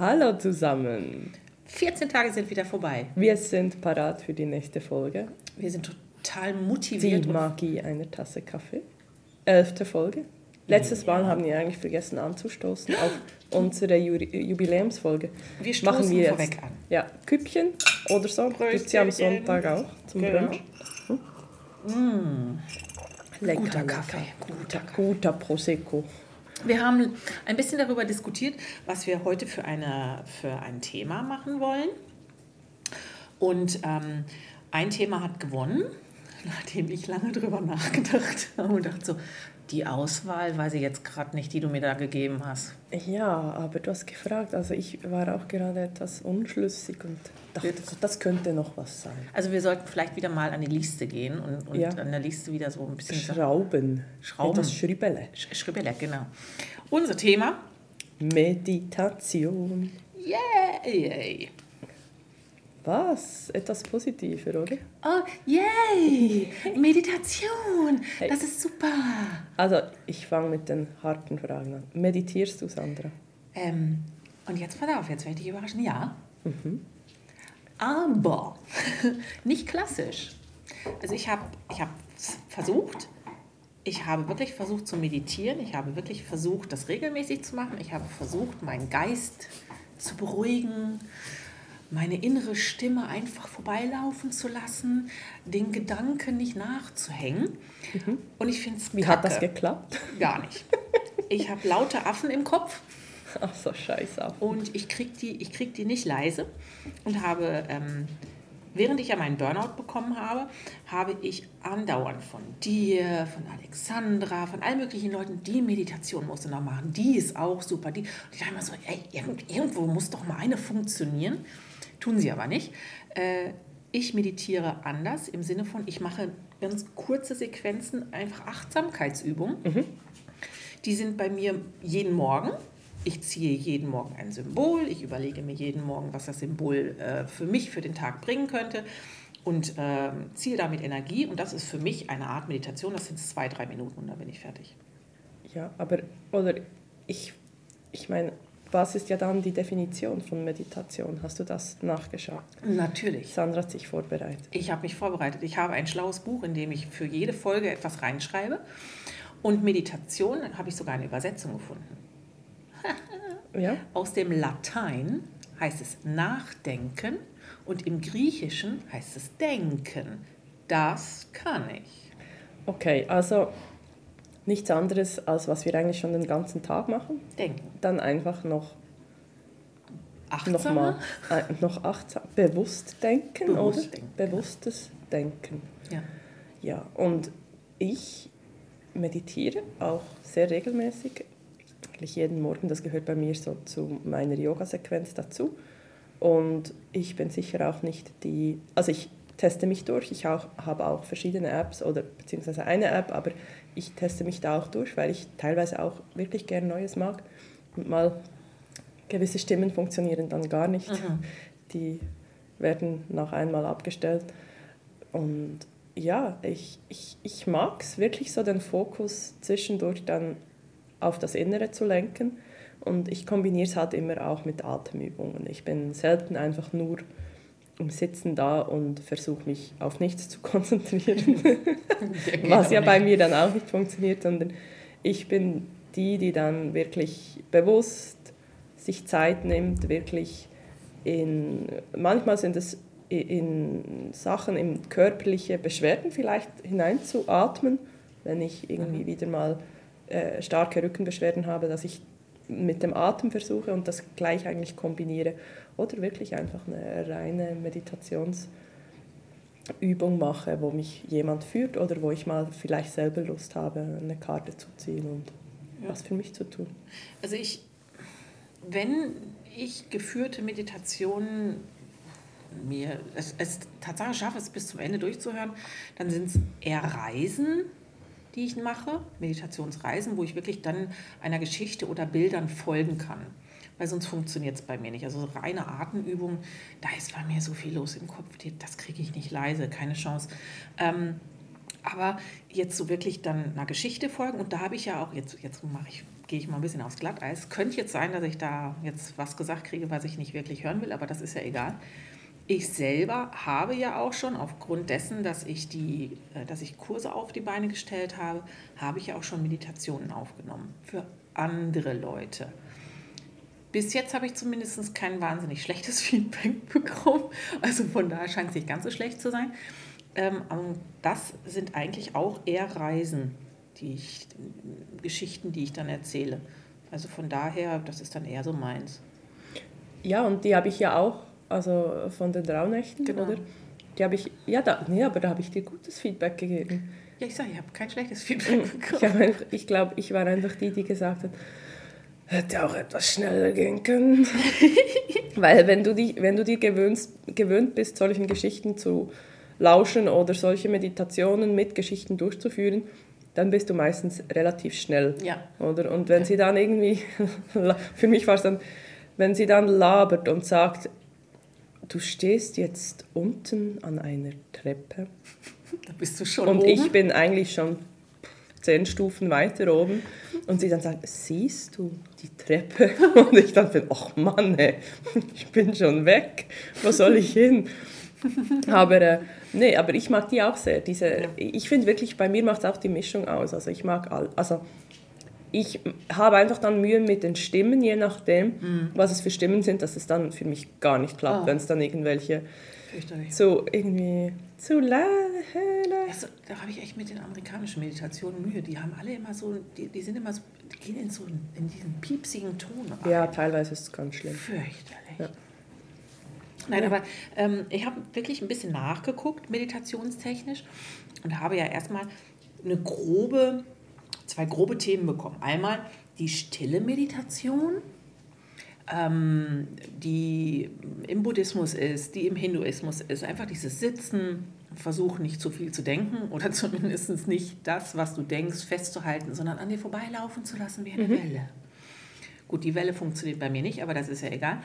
Hallo zusammen. 14 Tage sind wieder vorbei. Wir sind parat für die nächste Folge. Wir sind total motiviert. Die Magie einer Tasse Kaffee. Elfte Folge. Letztes Mal haben wir eigentlich vergessen anzustoßen auf unsere Jubiläumsfolge. Wir stoßen Machen wir jetzt. vorweg an. Ja, Küppchen oder so. Gibt es ja am Sonntag auch zum genau. Brunch. Hm? Lecker, guter Kaffee. Guter, guter Prosecco. Wir haben ein bisschen darüber diskutiert, was wir heute für, eine, für ein Thema machen wollen. Und ähm, ein Thema hat gewonnen, nachdem ich lange darüber nachgedacht habe und dachte so, die Auswahl weiß ich jetzt gerade nicht, die du mir da gegeben hast. Ja, aber du hast gefragt, also ich war auch gerade etwas unschlüssig und dachte, das könnte noch was sein. Also wir sollten vielleicht wieder mal an die Liste gehen und, und ja. an der Liste wieder so ein bisschen... Schrauben. Schrauben. Das Schribbele. Schribbele, genau. Unser Thema? Meditation. Yay! Was? Etwas positiver, oder? Oh, yay! Meditation! Das ist super! Also, ich fange mit den harten Fragen an. Meditierst du, Sandra? Ähm, und jetzt pass auf, jetzt werde ich dich überraschen. Ja. Mhm. Aber nicht klassisch. Also, ich habe ich hab versucht, ich habe wirklich versucht zu meditieren. Ich habe wirklich versucht, das regelmäßig zu machen. Ich habe versucht, meinen Geist zu beruhigen meine innere Stimme einfach vorbeilaufen zu lassen, den Gedanken nicht nachzuhängen. Mhm. Und ich finde es Wie hat das geklappt? Gar nicht. Ich habe laute Affen im Kopf. Ach so, scheiße. Und ich kriege die, krieg die nicht leise und habe, ähm, während ich ja meinen Burnout bekommen habe, habe ich andauernd von dir, von Alexandra, von allen möglichen Leuten, die Meditation musst du noch machen, die ist auch super. Die, und ich dachte immer so, ey, irgendwo muss doch mal eine funktionieren. Tun sie aber nicht. Äh, ich meditiere anders im Sinne von, ich mache ganz kurze Sequenzen, einfach Achtsamkeitsübungen. Mhm. Die sind bei mir jeden Morgen. Ich ziehe jeden Morgen ein Symbol. Ich überlege mir jeden Morgen, was das Symbol äh, für mich für den Tag bringen könnte und äh, ziehe damit Energie. Und das ist für mich eine Art Meditation. Das sind zwei, drei Minuten und dann bin ich fertig. Ja, aber oder ich, ich meine, was ist ja dann die Definition von Meditation? Hast du das nachgeschaut? Natürlich. Sandra hat sich vorbereitet. Ich habe mich vorbereitet. Ich habe ein schlaues Buch, in dem ich für jede Folge etwas reinschreibe. Und Meditation habe ich sogar eine Übersetzung gefunden. ja? Aus dem Latein heißt es Nachdenken und im Griechischen heißt es Denken. Das kann ich. Okay, also nichts anderes, als was wir eigentlich schon den ganzen Tag machen. Denken. Dann einfach noch Achtsam? Noch, mal, äh, noch achtsam, bewusst denken, Bewusst oder? Denken. Bewusstes Denken. Ja. Ja, und ich meditiere auch sehr regelmäßig, eigentlich jeden Morgen, das gehört bei mir so zu meiner Yoga-Sequenz dazu. Und ich bin sicher auch nicht die, also ich teste mich durch, ich auch, habe auch verschiedene Apps oder beziehungsweise eine App, aber ich teste mich da auch durch, weil ich teilweise auch wirklich gern Neues mag. Und mal gewisse Stimmen funktionieren dann gar nicht. Mhm. Die werden nach einmal abgestellt. Und ja, ich, ich, ich mag es wirklich so, den Fokus zwischendurch dann auf das Innere zu lenken. Und ich kombiniere es halt immer auch mit Atemübungen. Ich bin selten einfach nur im Sitzen da und versuche mich auf nichts zu konzentrieren, was ja bei mir dann auch nicht funktioniert, sondern ich bin die, die dann wirklich bewusst sich Zeit nimmt, wirklich in, manchmal sind es in Sachen, in körperliche Beschwerden vielleicht hineinzuatmen, wenn ich irgendwie mhm. wieder mal äh, starke Rückenbeschwerden habe, dass ich mit dem Atem versuche und das gleich eigentlich kombiniere oder wirklich einfach eine reine Meditationsübung Übung mache, wo mich jemand führt oder wo ich mal vielleicht selber Lust habe, eine Karte zu ziehen und ja. was für mich zu tun. Also ich, wenn ich geführte Meditationen mir es, es tatsächlich schaffe, es bis zum Ende durchzuhören, dann sind es eher Reisen, die ich mache, Meditationsreisen, wo ich wirklich dann einer Geschichte oder Bildern folgen kann. Weil sonst funktioniert es bei mir nicht. Also reine Atemübungen, da ist bei mir so viel los im Kopf, das kriege ich nicht leise, keine Chance. Ähm, aber jetzt so wirklich dann einer Geschichte folgen und da habe ich ja auch, jetzt, jetzt mache ich, gehe ich mal ein bisschen aufs Glatteis. Könnte jetzt sein, dass ich da jetzt was gesagt kriege, was ich nicht wirklich hören will, aber das ist ja egal. Ich selber habe ja auch schon, aufgrund dessen, dass ich, die, äh, dass ich Kurse auf die Beine gestellt habe, habe ich ja auch schon Meditationen aufgenommen für andere Leute. Bis jetzt habe ich zumindest kein wahnsinnig schlechtes Feedback bekommen. Also von daher scheint es nicht ganz so schlecht zu sein. Ähm, das sind eigentlich auch eher Reisen, die ich, Geschichten, die ich dann erzähle. Also von daher, das ist dann eher so meins. Ja, und die habe ich ja auch also von den Rauhnächten, genau. oder? Die habe ich, ja, da, nee, aber da habe ich dir gutes Feedback gegeben. Ja, ich sage, ich habe kein schlechtes Feedback bekommen. Ich, ich glaube, ich war einfach die, die gesagt hat, hätte auch etwas schneller gehen können. Weil wenn du, dich, wenn du dir gewöhnst, gewöhnt bist, solchen Geschichten zu lauschen oder solche Meditationen mit Geschichten durchzuführen, dann bist du meistens relativ schnell. Ja. Oder? Und wenn ja. sie dann irgendwie, für mich war es dann, wenn sie dann labert und sagt, du stehst jetzt unten an einer Treppe. Da bist du schon Und oben. ich bin eigentlich schon zehn Stufen weiter oben. Und sie dann sagt, siehst du die Treppe? Und ich dann bin, ach Mann, ey, ich bin schon weg. Wo soll ich hin? aber äh, nee, aber ich mag die auch sehr. Diese, ja. Ich finde wirklich, bei mir macht es auch die Mischung aus. Also ich mag all, also ich habe einfach dann Mühe mit den Stimmen, je nachdem, mhm. was es für Stimmen sind, dass es dann für mich gar nicht klappt, oh. wenn es dann irgendwelche so irgendwie zu la, also, da habe ich echt mit den amerikanischen Meditationen Mühe. Die haben alle immer so, die, die sind immer so, die gehen in so in diesen piepsigen Ton. Rein. Ja, teilweise ist es ganz schlimm. Fürchterlich. Ja. Nein, aber ähm, ich habe wirklich ein bisschen nachgeguckt, meditationstechnisch, und habe ja erstmal eine grobe zwei grobe Themen bekommen. Einmal die stille Meditation, ähm, die im Buddhismus ist, die im Hinduismus ist. Einfach dieses Sitzen, versuchen nicht zu viel zu denken oder zumindest nicht das, was du denkst, festzuhalten, sondern an dir vorbeilaufen zu lassen wie eine mhm. Welle. Gut, die Welle funktioniert bei mir nicht, aber das ist ja egal.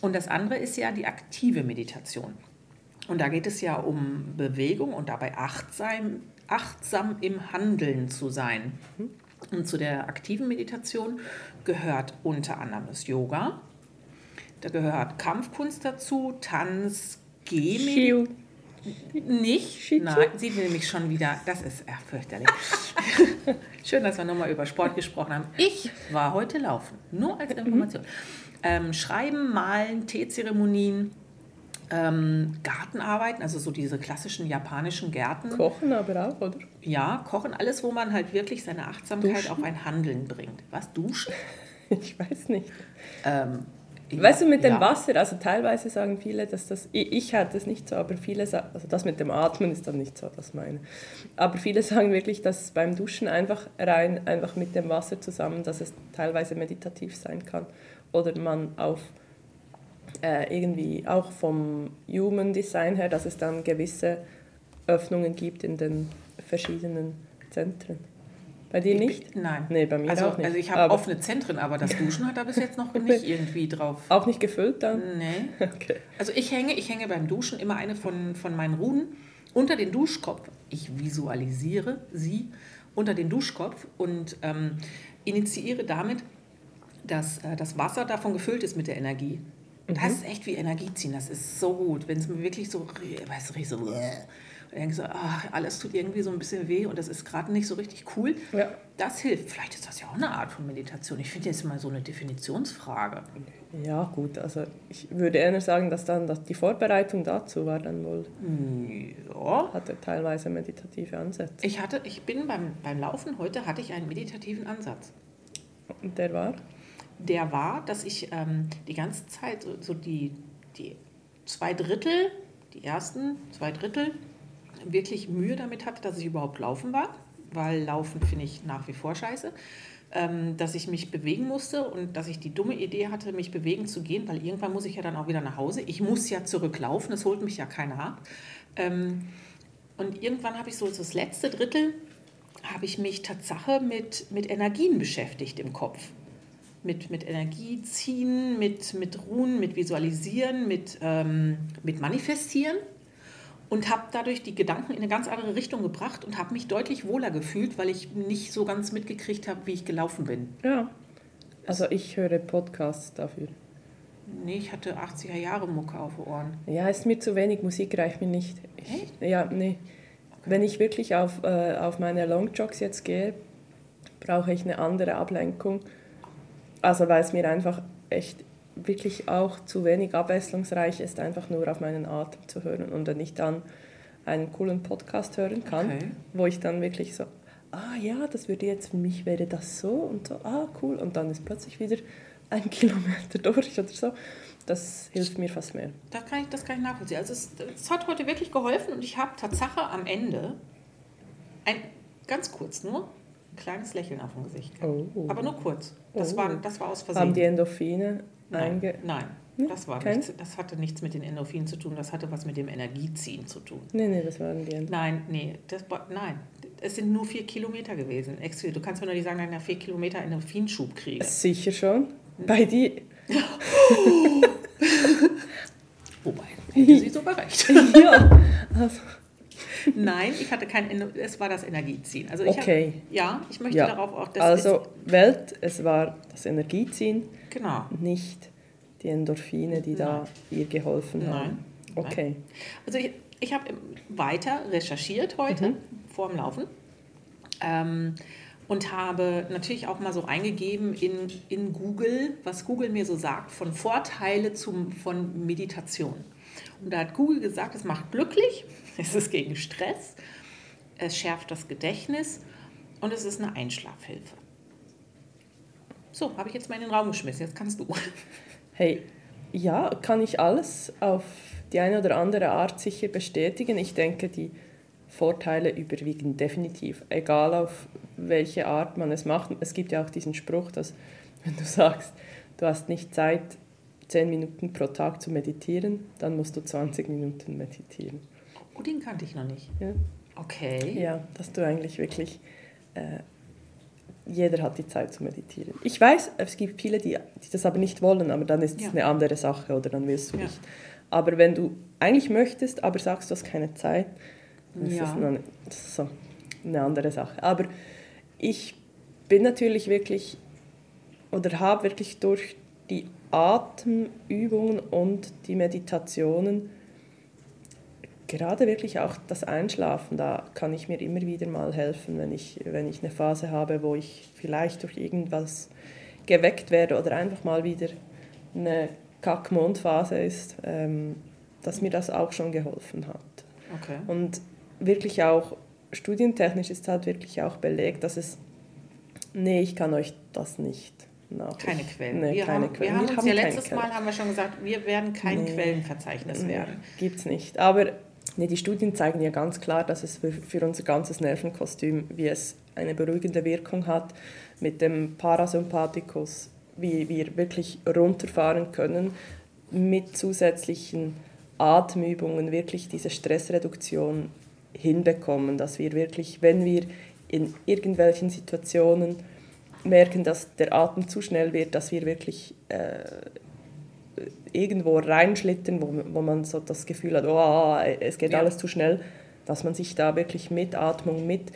Und das andere ist ja die aktive Meditation. Und da geht es ja um Bewegung und dabei achtsam, achtsam im Handeln zu sein. Und zu der aktiven Meditation gehört unter anderem das Yoga. Da gehört Kampfkunst dazu, Tanz, Gehmeditation. Nicht? Shichu? Nein, sieht nämlich schon wieder, das ist ja, fürchterlich. Schön, dass wir nochmal über Sport gesprochen haben. Ich war heute laufen, nur als Information. Ähm, Schreiben, Malen, Teezeremonien, ähm, Gartenarbeiten, also so diese klassischen japanischen Gärten. Kochen aber auch, oder? Ja, kochen, alles, wo man halt wirklich seine Achtsamkeit duschen? auf ein Handeln bringt. Was, duschen? ich weiß nicht. Ähm, ja, weißt du, mit dem ja. Wasser, also teilweise sagen viele, dass das, ich, ich hatte es nicht so, aber viele sagen, also das mit dem Atmen ist dann nicht so, das meine. Aber viele sagen wirklich, dass beim Duschen einfach rein, einfach mit dem Wasser zusammen, dass es teilweise meditativ sein kann. Oder man auf äh, irgendwie auch vom Human Design her, dass es dann gewisse Öffnungen gibt in den verschiedenen Zentren. Bei dir nicht? Nein. Nee, bei mir also, auch nicht. Also ich habe offene Zentren, aber das Duschen hat da bis jetzt noch nicht irgendwie drauf. Auch nicht gefüllt dann? Nee. Okay. Also ich hänge, ich hänge beim Duschen immer eine von, von meinen Runen unter den Duschkopf. Ich visualisiere sie unter den Duschkopf und ähm, initiiere damit, dass äh, das Wasser davon gefüllt ist mit der Energie. Und das ist echt wie Energie ziehen. Das ist so gut. Wenn es mir wirklich so, weißt du, so, und denkst so, ach, alles tut irgendwie so ein bisschen weh und das ist gerade nicht so richtig cool. Ja. Das hilft. Vielleicht ist das ja auch eine Art von Meditation. Ich finde jetzt mal so eine Definitionsfrage. Ja, gut. Also ich würde eher sagen, dass dann dass die Vorbereitung dazu war dann wohl. Ja. Hatte teilweise meditative Ansätze. Ich hatte, ich bin beim, beim Laufen heute hatte ich einen meditativen Ansatz. Und der war? Der war, dass ich ähm, die ganze Zeit so, so, die, die zwei Drittel, die ersten zwei Drittel wirklich Mühe damit hatte, dass ich überhaupt laufen war, weil Laufen finde ich nach wie vor scheiße. Ähm, dass ich mich bewegen musste und dass ich die dumme Idee hatte, mich bewegen zu gehen, weil irgendwann muss ich ja dann auch wieder nach Hause. Ich muss ja zurücklaufen, es holt mich ja keiner ab. Ähm, und irgendwann habe ich so das letzte Drittel, habe ich mich Tatsache mit, mit Energien beschäftigt im Kopf. Mit, mit Energie ziehen, mit, mit Ruhen, mit Visualisieren, mit, ähm, mit Manifestieren und habe dadurch die Gedanken in eine ganz andere Richtung gebracht und habe mich deutlich wohler gefühlt, weil ich nicht so ganz mitgekriegt habe, wie ich gelaufen bin. Ja. Also ich höre Podcasts dafür. Nee, ich hatte 80er Jahre Mucke auf den Ohren. Ja, ist mir zu wenig, Musik reicht mir nicht. Ich, Echt? Ja, nee. Okay. Wenn ich wirklich auf, äh, auf meine Longjogs jetzt gehe, brauche ich eine andere Ablenkung. Also weil es mir einfach echt wirklich auch zu wenig abwechslungsreich ist, einfach nur auf meinen Atem zu hören. Und wenn ich dann einen coolen Podcast hören kann, okay. wo ich dann wirklich so, ah ja, das würde jetzt für mich wäre das so und so, ah cool. Und dann ist plötzlich wieder ein Kilometer durch oder so. Das hilft mir fast mehr. Das kann ich, das kann ich nachvollziehen. Also es, es hat heute wirklich geholfen und ich habe Tatsache am Ende ein, ganz kurz nur kleines Lächeln auf dem Gesicht. Oh. Aber nur kurz. Das, oh. war, das war aus Versehen. Haben die Endorphine Nein, nein. Das, war nichts, das hatte nichts mit den Endorphinen zu tun, das hatte was mit dem Energieziehen zu tun. Nee, nee, das waren die Endorphine. Nein, nee, das, nein. Es sind nur vier Kilometer gewesen. Du kannst mir doch nicht sagen, dass ich nach vier Kilometer Endorphinschub kriege. Sicher schon. Bei die. Wobei, hätte sie sogar recht. ja. Also. Nein, ich hatte kein, es war das Energieziehen. Also ich okay. Hab, ja, ich möchte ja. darauf auch, dass Also Welt, es war das Energieziehen Genau. Nicht die Endorphine, die Nein. da ihr geholfen haben. Nein. Okay. Nein. Also ich, ich habe weiter recherchiert heute mhm. vor dem Laufen. Ähm, und habe natürlich auch mal so eingegeben in, in Google, was Google mir so sagt von Vorteile zum, von Meditation. Und da hat Google gesagt, es macht glücklich, es ist gegen Stress, es schärft das Gedächtnis und es ist eine Einschlafhilfe. So, habe ich jetzt mal in den Raum geschmissen. Jetzt kannst du. Hey, ja, kann ich alles auf die eine oder andere Art sicher bestätigen. Ich denke, die Vorteile überwiegen definitiv, egal auf welche Art man es macht. Es gibt ja auch diesen Spruch, dass wenn du sagst, du hast nicht Zeit, 10 Minuten pro Tag zu meditieren, dann musst du 20 Minuten meditieren. Oh, den kannte ich noch nicht. Ja. Okay. Ja, dass du eigentlich wirklich äh, jeder hat die Zeit zu meditieren. Ich weiß, es gibt viele, die, die das aber nicht wollen, aber dann ist es ja. eine andere Sache oder dann willst du ja. nicht. Aber wenn du eigentlich möchtest, aber sagst, du hast keine Zeit, dann ja. ist das eine, so, eine andere Sache. Aber ich bin natürlich wirklich oder habe wirklich durch die Atemübungen und die Meditationen gerade wirklich auch das Einschlafen, da kann ich mir immer wieder mal helfen, wenn ich, wenn ich eine Phase habe, wo ich vielleicht durch irgendwas geweckt werde oder einfach mal wieder eine Kack-Mondphase ist, ähm, dass mir das auch schon geholfen hat. Okay. Und wirklich auch, studientechnisch ist halt wirklich auch belegt, dass es, nee, ich kann euch das nicht nach. Keine Quellen. Nee, wir keine haben, Quellen. Wir haben wir uns ja letztes Mal haben wir schon gesagt, wir werden kein nee, Quellenverzeichnis nee, werden. Gibt es nicht. Aber Nee, die Studien zeigen ja ganz klar, dass es für, für unser ganzes Nervenkostüm, wie es eine beruhigende Wirkung hat, mit dem Parasympathikus, wie wir wirklich runterfahren können, mit zusätzlichen Atemübungen wirklich diese Stressreduktion hinbekommen, dass wir wirklich, wenn wir in irgendwelchen Situationen merken, dass der Atem zu schnell wird, dass wir wirklich äh, irgendwo reinschlittern, wo, wo man so das Gefühl hat, oh, es geht ja. alles zu schnell, dass man sich da wirklich mit Atmung, mit...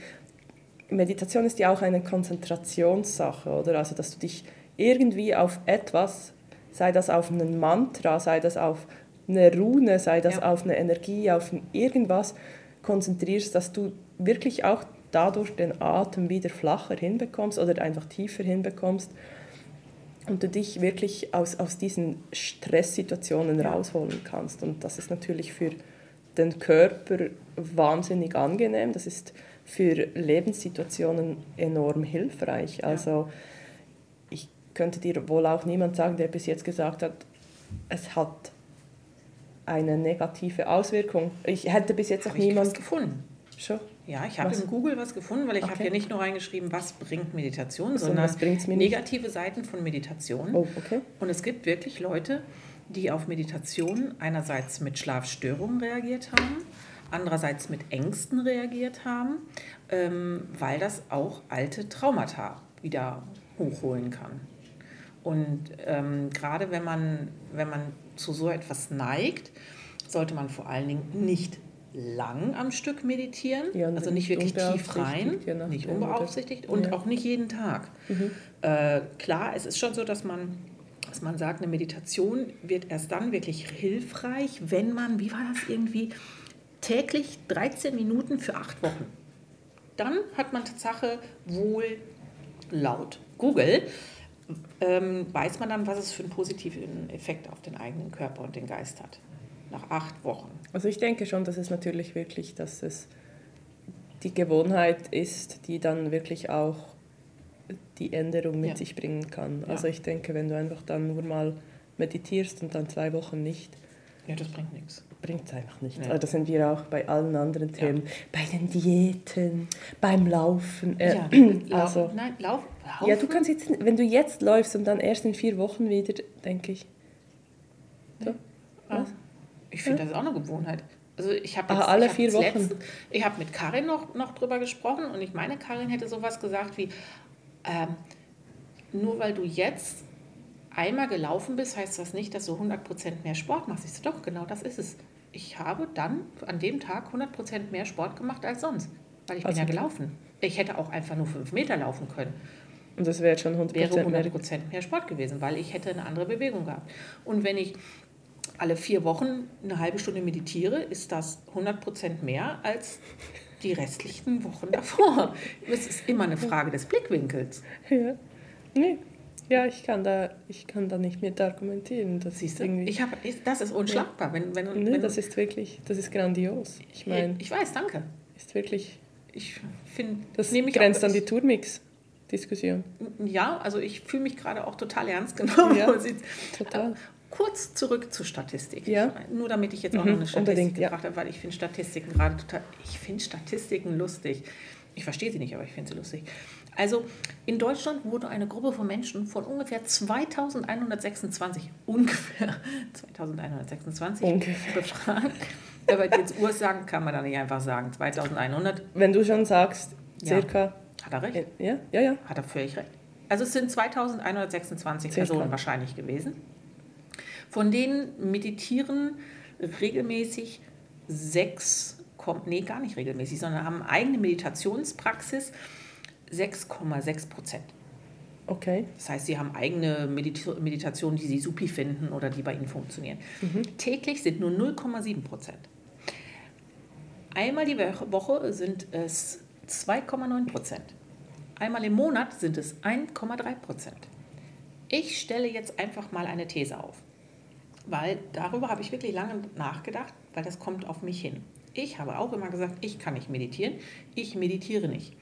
Meditation ist ja auch eine Konzentrationssache, oder? Also, dass du dich irgendwie auf etwas, sei das auf einen Mantra, sei das auf eine Rune, sei das ja. auf eine Energie, auf irgendwas konzentrierst, dass du wirklich auch dadurch den Atem wieder flacher hinbekommst oder einfach tiefer hinbekommst und du dich wirklich aus, aus diesen Stresssituationen rausholen kannst. Und das ist natürlich für den Körper wahnsinnig angenehm. Das ist für Lebenssituationen enorm hilfreich. Also ich könnte dir wohl auch niemand sagen, der bis jetzt gesagt hat, es hat eine negative Auswirkung. Ich hätte bis jetzt Habe was niemand gefunden. Schon. Ja, ich habe in Google was gefunden, weil ich habe Okay. hier nicht nur reingeschrieben, was bringt Meditation, So, sondern negative Seiten von Meditation. Oh, okay. Und es gibt wirklich Leute, die auf Meditation einerseits mit Schlafstörungen reagiert haben, andererseits mit Ängsten reagiert haben, ähm, weil das auch alte Traumata wieder hochholen kann. Und ähm, gerade wenn man, wenn man zu so etwas neigt, sollte man vor allen Dingen nicht lang am Stück meditieren, Ja, also nicht wirklich tief rein, nachdem, nicht unbeaufsichtigt und Ja. auch nicht jeden Tag. Äh, klar, es ist schon so, dass man, dass man sagt, eine Meditation wird erst dann wirklich hilfreich, wenn man, wie war das irgendwie, täglich 13 Minuten für acht Wochen. Dann hat man Tatsache wohl laut Google, ähm, weiß man dann, was es für einen positiven Effekt auf den eigenen Körper und den Geist hat. Nach acht Wochen. Also ich denke schon, dass es natürlich wirklich, dass es die Gewohnheit ist, die dann wirklich auch die Änderung mit Ja. sich bringen kann. Ja. Also ich denke, wenn du einfach dann nur mal meditierst und dann zwei Wochen nicht, Ja, das bringt nichts. bringt es einfach nicht. Ja. Also das sind wir auch bei allen anderen Themen, bei den Diäten, beim Laufen. Äh, ja, also, laufen, nein, lauf, laufen. ja, du kannst jetzt, wenn du jetzt läufst und dann erst in vier Wochen wieder, denke ich. So. Ah, Ich finde, das ist auch eine Gewohnheit. Also ich habe Ah, alle ich hab vier Wochen. letztens- ich habe mit Karin noch, noch drüber gesprochen und ich meine, Karin hätte sowas gesagt wie, ähm, nur weil du jetzt einmal gelaufen bist, heißt das nicht, dass du 100% mehr Sport machst. Ich so, doch, genau das ist es. Ich habe dann an dem Tag 100% mehr Sport gemacht als sonst, weil ich Also- bin ja gelaufen. Ich hätte auch einfach nur 5 Meter laufen können Und das wäre schon 100% wäre mehr. 100% mehr Sport gewesen, weil ich hätte eine andere Bewegung gehabt. Und wenn ich alle vier Wochen eine halbe Stunde meditiere, ist das 100% mehr als die restlichen Wochen davor. Es ist immer eine Frage des Blickwinkels. Ja. Nee. Ja, ich kann da, ich kann da nicht mit argumentieren. Das Siehst ist du? irgendwie. Ich hab, das ist unschlagbar. Wenn, wenn, nee, wenn, das ist wirklich, das ist grandios. Ich meine, ich weiß, danke. ist wirklich. Ich finde, Das nehme ich grenzt auch, an die Tourmix-Diskussion. Ja, also ich fühle mich gerade auch total ernst genommen. Ja, Total. Kurz zurück zur Statistik. Ja. Nur damit ich jetzt auch Mhm, noch eine Statistik unbedingt, ja. gebracht habe, weil ich finde Statistiken gerade total. Ich finde Statistiken lustig. Ich verstehe sie nicht, aber ich finde sie lustig. Also in Deutschland wurde eine Gruppe von Menschen von ungefähr 2126, ungefähr 2126 Ungefähr. befragt. Aber jetzt Ursachen kann man da nicht einfach sagen. 2100 Wenn du schon sagst, Ja. circa. hat er recht. Ja, ja, ja. Hat er völlig recht. Also es sind 2126 Circa. Personen wahrscheinlich gewesen. Von denen meditieren regelmäßig sechs, nee, gar nicht regelmäßig, sondern haben eigene Meditationspraxis 6,6 Prozent. Okay. Das heißt, sie haben eigene Medita- Meditationen, die sie supi finden oder die bei ihnen funktionieren. Täglich sind nur 0,7 Prozent. Einmal die Wo- Woche sind es 2,9 Prozent. Einmal im Monat sind es 1,3 Prozent. Ich stelle jetzt einfach mal eine These auf, weil darüber habe ich wirklich lange nachgedacht, weil das kommt auf mich hin. Ich habe auch immer gesagt, ich kann nicht meditieren, ich meditiere nicht.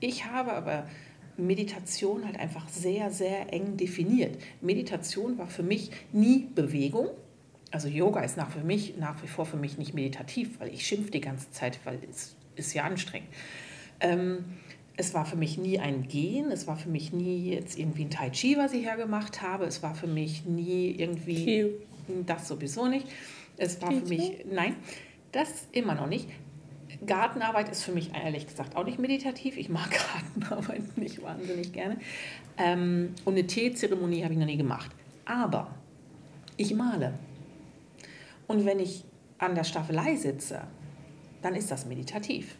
Ich habe aber Meditation halt einfach sehr, sehr eng definiert. Meditation war für mich nie Bewegung. Also Yoga ist nach, für mich, nach wie vor für mich nicht meditativ, weil ich schimpfe die ganze Zeit, weil es ist ja anstrengend. Ähm, es war für mich nie ein Gehen, es war für mich nie jetzt irgendwie ein Tai Chi, was ich hergemacht habe. Es war für mich nie irgendwie Kiu. Das sowieso nicht. Es war für mich, nein, das immer noch nicht. Gartenarbeit ist für mich ehrlich gesagt auch nicht meditativ. Ich mag Gartenarbeit nicht wahnsinnig gerne. Ähm, und eine Teezeremonie habe ich noch nie gemacht. Aber ich male. Und wenn ich an der Staffelei sitze, dann ist das meditativ.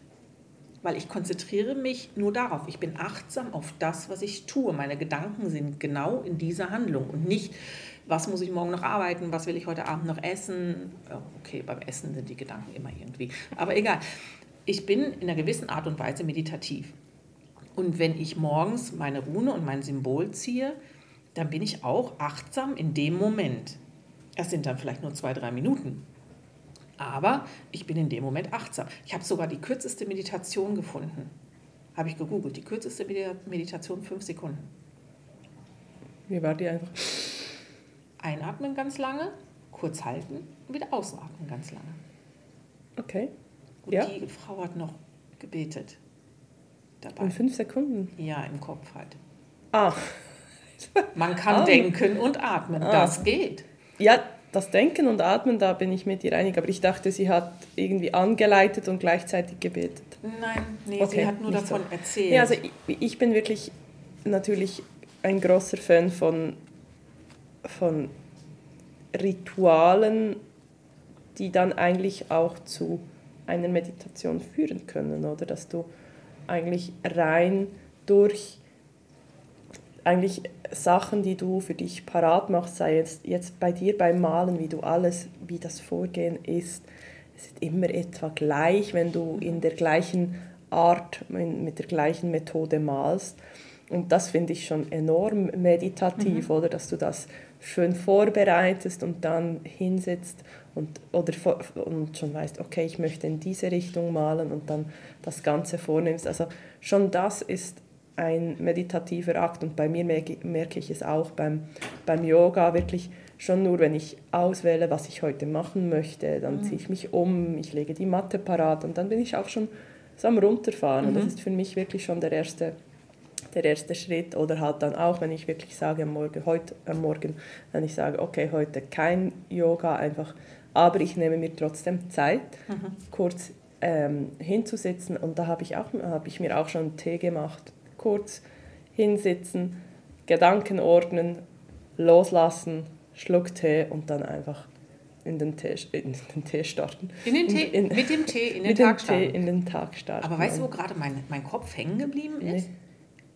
Weil ich konzentriere mich nur darauf. Ich bin achtsam auf das, was ich tue. Meine Gedanken sind genau in dieser Handlung und nicht, was muss ich morgen noch arbeiten, was will ich heute Abend noch essen. Okay, beim Essen sind die Gedanken immer irgendwie. Aber egal. Ich bin in einer gewissen Art und Weise meditativ. Und wenn ich morgens meine Rune und mein Symbol ziehe, dann bin ich auch achtsam in dem Moment. Es sind dann vielleicht nur zwei, drei Minuten. Aber ich bin in dem Moment achtsam. Ich habe sogar die kürzeste Meditation gefunden. Habe ich gegoogelt. Die kürzeste Medita- Meditation fünf Sekunden. Wie war die einfach? Einatmen ganz lange, kurz halten und wieder ausatmen ganz lange. Okay. Und Ja. die Frau hat noch gebetet dabei. In fünf Sekunden. Ja, im Kopf halt. Ah, Man kann Ah. denken und atmen. Ah. Das geht. ja, das Denken und Atmen, da bin ich mit dir einig. Aber ich dachte, sie hat irgendwie angeleitet und gleichzeitig gebetet. Nein, nee, Okay, sie hat nur davon so. erzählt. Ja, also ich, ich bin wirklich natürlich ein großer Fan von, von Ritualen, die dann eigentlich auch zu einer Meditation führen können, oder? Dass du eigentlich rein durch eigentlich Sachen, die du für dich parat machst, sei jetzt, jetzt bei dir beim Malen, wie du alles, wie das Vorgehen ist, es ist immer etwa gleich, wenn du in der gleichen Art, mit der gleichen Methode malst. Und das finde ich schon enorm meditativ, oder? Dass du das schön vorbereitest und dann hinsetzt und, oder vor- und schon weißt, okay, ich möchte in diese Richtung malen und dann das Ganze vornimmst. Also schon das ist ein meditativer Akt und bei mir merke merke ich es auch beim, beim Yoga wirklich schon nur, wenn ich auswähle, was ich heute machen möchte, dann ziehe ich mich um, ich lege die Matte parat und dann bin ich auch schon so am Runterfahren. Und das ist für mich wirklich schon der erste der erste Schritt oder halt dann auch, wenn ich wirklich sage am Morgen, heute am Morgen, wenn ich sage, okay, heute kein Yoga, einfach, aber ich nehme mir trotzdem Zeit, kurz ähm, hinzusitzen und da habe ich, auch- habe ich mir auch schon einen Tee gemacht, kurz hinsitzen, Gedanken ordnen, loslassen, Schluck Tee und dann einfach in den Tee, in den Tee starten. in den Tee, in- mit dem Tee in den Mit dem Tag Tee starten. in den Tag starten. Aber weißt du, wo gerade mein, mein Kopf hängen geblieben ist? Nee.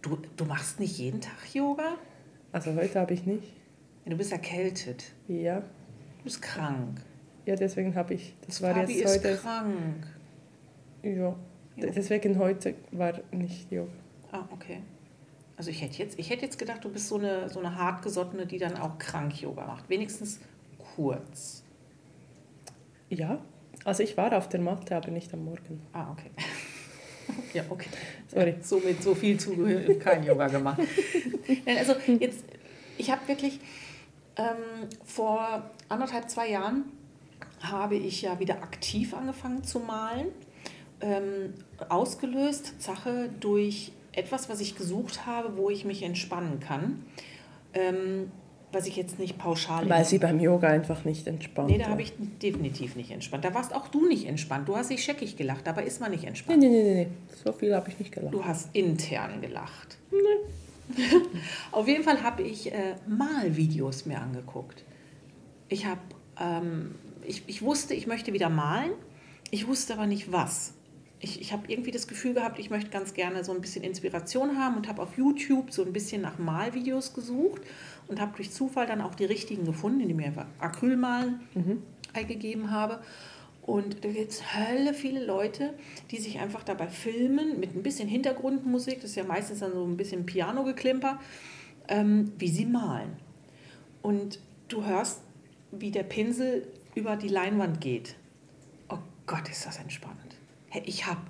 Du, du machst nicht jeden Tag Yoga? Also heute habe ich nicht. Du bist erkältet. Ja, Du bist krank. ja deswegen habe ich, das war Fabi jetzt ist heute krank. Ja, Ja. deswegen heute war nicht Yoga. Ah, okay. Also ich hätte jetzt, ich hätte jetzt gedacht, du bist so eine, so eine hartgesottene, die dann auch krank Yoga macht. Wenigstens kurz. Ja, also ich war auf der Matte, aber nicht am Morgen. Ah, okay. Ja, okay. Sorry. Somit so viel zugehört, kein Yoga gemacht. Nein, also jetzt, ich habe wirklich ähm, vor anderthalb, zwei Jahren habe ich ja wieder aktiv angefangen zu malen. Ähm, ausgelöst, Sache durch etwas, was ich gesucht habe, wo ich mich entspannen kann. Ähm, was ich jetzt nicht pauschal Weil sie beim Yoga einfach nicht entspannt Nee, da habe ich definitiv nicht entspannt. Da warst auch du nicht entspannt. Du hast dich scheckig gelacht, dabei ist man nicht Nee, entspannt. nee, nee, nee, nee. So viel habe ich nicht gelacht. Du hast intern gelacht. Auf jeden Fall habe ich äh, Malvideos mir angeguckt. Ich habe, ähm, ich, ich wusste, ich möchte wieder malen. Ich wusste aber nicht was. Ich, ich habe irgendwie das Gefühl gehabt, ich möchte ganz gerne so ein bisschen Inspiration haben und habe auf YouTube so ein bisschen nach Malvideos gesucht und habe durch Zufall dann auch die richtigen gefunden, indem ich einfach Acrylmalen eingegeben habe. Und da gibt es Hölle viele Leute, die sich einfach dabei filmen mit ein bisschen Hintergrundmusik, das ist ja meistens dann so ein bisschen Piano-Geklimper, ähm, wie sie malen. Und du hörst, wie der Pinsel über die Leinwand geht. Oh Gott, ist das entspannend. Hey, ich habe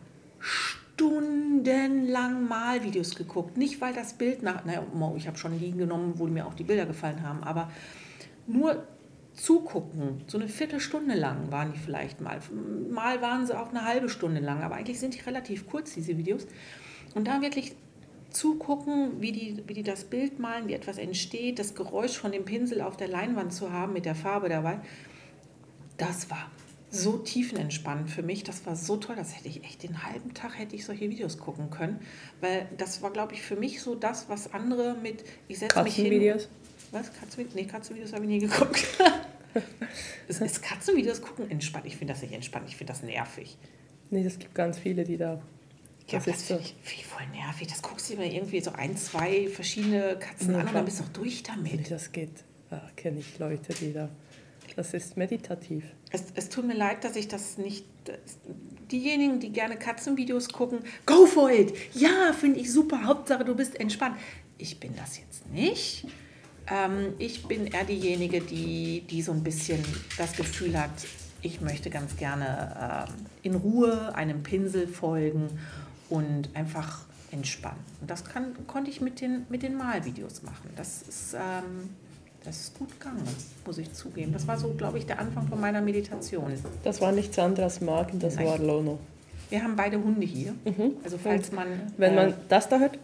stundenlang Malvideos geguckt. Nicht, weil das Bild nach... Naja, ich habe schon liegen genommen, wo mir auch die Bilder gefallen haben, aber nur zugucken, so eine Viertelstunde lang waren die vielleicht mal. Mal waren sie auch eine halbe Stunde lang, aber eigentlich sind die relativ kurz, diese Videos. Und da wirklich zugucken, wie die, wie die das Bild malen, wie etwas entsteht, das Geräusch von dem Pinsel auf der Leinwand zu haben mit der Farbe dabei, das war so tiefenentspannt für mich. Das war so toll, das hätte ich echt den halben Tag hätte ich solche Videos gucken können, weil das war, glaube ich, für mich so das, was andere mit ich setze mich hin. Katzenvideos? Was? Katzenvideos? Nee, Katzenvideos habe ich nie geguckt. ist, ist Katzenvideos gucken entspannt? Ich finde das nicht entspannt, ich finde das nervig. Nee, es gibt ganz viele, die da... Ja, Das das, ist finde so. ich, find ich voll nervig. Das guckst du mal irgendwie so ein, zwei verschiedene Katzen Ja, an und dann bist du doch durch damit. das geht. Da kenne ich Leute, die da... Das ist meditativ. Es, es tut mir leid, dass ich das nicht. Diejenigen, die gerne Katzenvideos gucken, go for it! Ja, finde ich super. Hauptsache, du bist entspannt. Ich bin das jetzt nicht. Ähm, ich bin eher diejenige, die, die so ein bisschen das Gefühl hat, ich möchte ganz gerne ähm, in Ruhe einem Pinsel folgen und einfach entspannen. Und das kann, konnte ich mit den, mit den Malvideos machen. Das ist, ähm, das ist gut gegangen, muss ich zugeben. Das war so, glaube ich, der Anfang von meiner Meditation. Das war nichts anderes als Magen, das Nein. war Lono. Wir haben beide Hunde hier. Mhm. Also falls man... Wenn man äh, das da hört?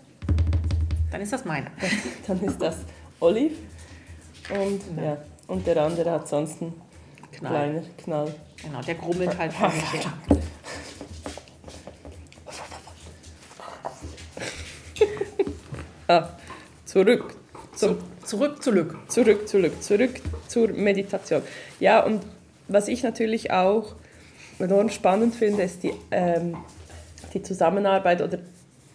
Dann ist das meiner. dann ist das Olive. Und, ja. und der andere hat sonst einen Knall. kleiner Knall. Genau, der grummelt halt vor mich her. ah, zurück. Zum, zurück, zurück. Zurück, zurück, zurück zur Meditation. Ja, und was ich natürlich auch enorm spannend finde, ist die, ähm, die Zusammenarbeit oder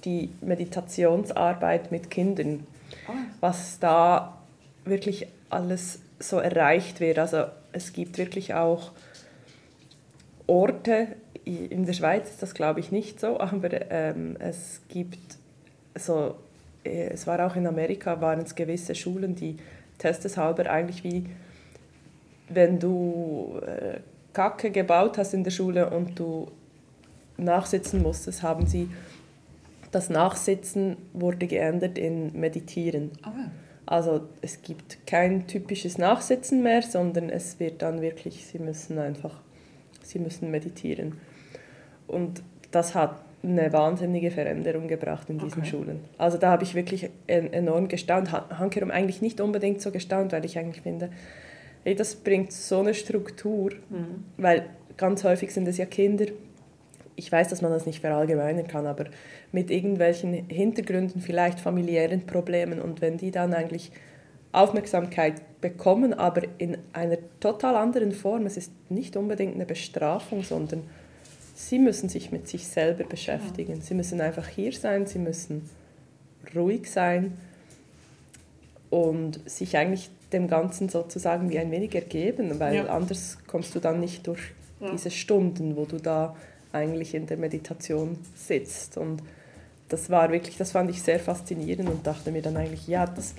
die Meditationsarbeit mit Kindern. Ah. Was da wirklich alles so erreicht wird. Also es gibt wirklich auch Orte, in der Schweiz ist das glaube ich nicht so, aber ähm, es gibt so, es war auch in Amerika, waren es gewisse Schulen, die testeshalber eigentlich wie, wenn du äh, Kacke gebaut hast in der Schule und du nachsitzen musstest, haben sie das Nachsitzen wurde geändert in Meditieren. Oh Also es gibt kein typisches Nachsitzen mehr, sondern es wird dann wirklich, sie müssen einfach, sie müssen meditieren. Und das hat eine wahnsinnige Veränderung gebracht in diesen okay. Schulen. Also da habe ich wirklich enorm gestaunt. Hankerum eigentlich nicht unbedingt so gestaunt, weil ich eigentlich finde, hey, das bringt so eine Struktur, mhm. weil ganz häufig sind es ja Kinder, ich weiß, dass man das nicht verallgemeinern kann, aber mit irgendwelchen Hintergründen, vielleicht familiären Problemen und wenn die dann eigentlich Aufmerksamkeit bekommen, aber in einer total anderen Form, es ist nicht unbedingt eine Bestrafung, sondern sie müssen sich mit sich selber beschäftigen. Ja. Sie müssen einfach hier sein, sie müssen ruhig sein und sich eigentlich dem Ganzen sozusagen wie ein wenig ergeben, weil ja. anders kommst du dann nicht durch ja. diese Stunden, wo du da eigentlich in der Meditation sitzt. Und das war wirklich, das fand ich sehr faszinierend und dachte mir dann eigentlich, ja, das,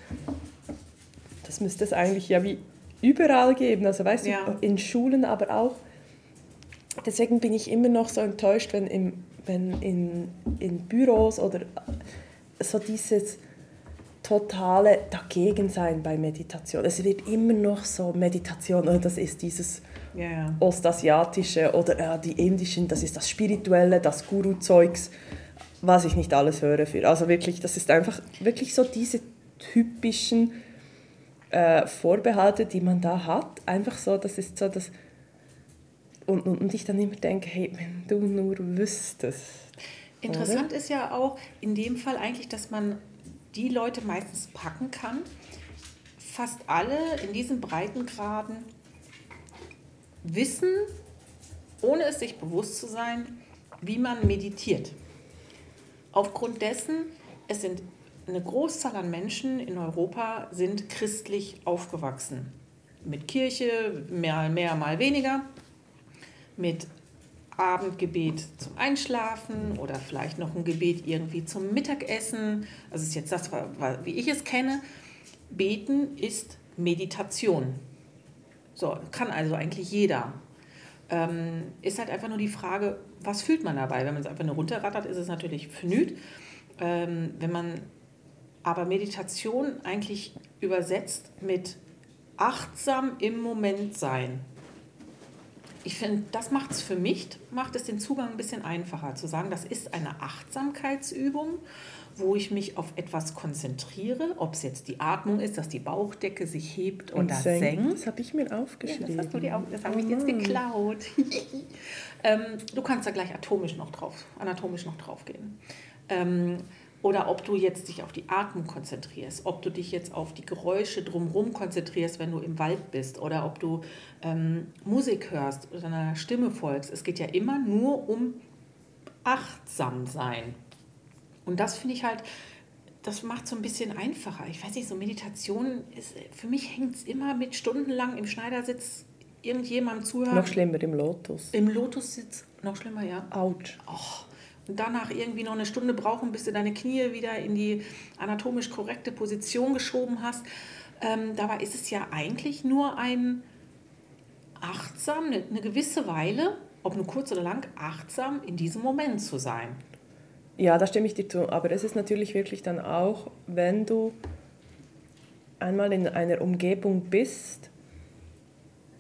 das müsste es eigentlich ja wie überall geben. Also weißt du, in Schulen, aber auch. Deswegen bin ich immer noch so enttäuscht, wenn, im, wenn in, in Büros oder so dieses totale Dagegensein bei Meditation. Es wird immer noch so Meditation, oh, das ist dieses yeah. Ostasiatische oder äh, die Indischen, das ist das Spirituelle, das Guru-Zeugs, was ich nicht alles höre für. Also wirklich, das ist einfach wirklich so diese typischen äh, Vorbehalte, die man da hat. Einfach so, das ist so das... Und, und, und ich dann immer denke, hey, wenn du nur wüsstest. Interessant oder? ist ja auch in dem Fall eigentlich, dass man die Leute meistens packen kann. Fast alle in diesen Breitengraden wissen, ohne es sich bewusst zu sein, wie man meditiert. Aufgrund dessen, es sind eine Großzahl an Menschen in Europa sind christlich aufgewachsen. Mit Kirche, mehr, mehr mal weniger, mit Abendgebet zum Einschlafen oder vielleicht noch ein Gebet irgendwie zum Mittagessen. Das ist jetzt das, wie ich es kenne. Beten ist Meditation. So, kann also eigentlich jeder. Ähm, ist halt einfach nur die Frage, was fühlt man dabei? Wenn man es einfach nur runterrattert, ist es natürlich vernüht. Ähm, wenn man aber Meditation eigentlich übersetzt mit achtsam im Moment sein. Ich finde, das macht es für mich, macht es den Zugang ein bisschen einfacher zu sagen, das ist eine Achtsamkeitsübung wo ich mich auf etwas konzentriere, ob es jetzt die Atmung ist, dass die Bauchdecke sich hebt oder senkt. senkt. Das habe ich mir aufgeschrieben. Ja, das das habe ich jetzt geklaut. ähm, du kannst da gleich atomisch noch drauf, anatomisch noch drauf gehen. Ähm, oder ob du jetzt dich auf die Atmung konzentrierst, ob du dich jetzt auf die Geräusche drumherum konzentrierst, wenn du im Wald bist, oder ob du ähm, Musik hörst oder einer Stimme folgst. Es geht ja immer nur um achtsam sein. Und das finde ich halt, das macht es so ein bisschen einfacher. Ich weiß nicht, so Meditation ist, für mich hängt es immer mit stundenlang im Schneidersitz irgendjemandem zuhören. Noch schlimmer im Lotus. Im Lotus-Sitz, noch schlimmer, ja. Autsch. Danach irgendwie noch eine Stunde brauchen, bis du deine Knie wieder in die anatomisch korrekte Position geschoben hast. Ähm, dabei ist es ja eigentlich nur ein achtsam, eine, eine gewisse Weile, ob nur kurz oder lang, achtsam in diesem Moment zu sein. Ja, da stimme ich dir zu. Aber es ist natürlich wirklich dann auch, wenn du einmal in einer Umgebung bist,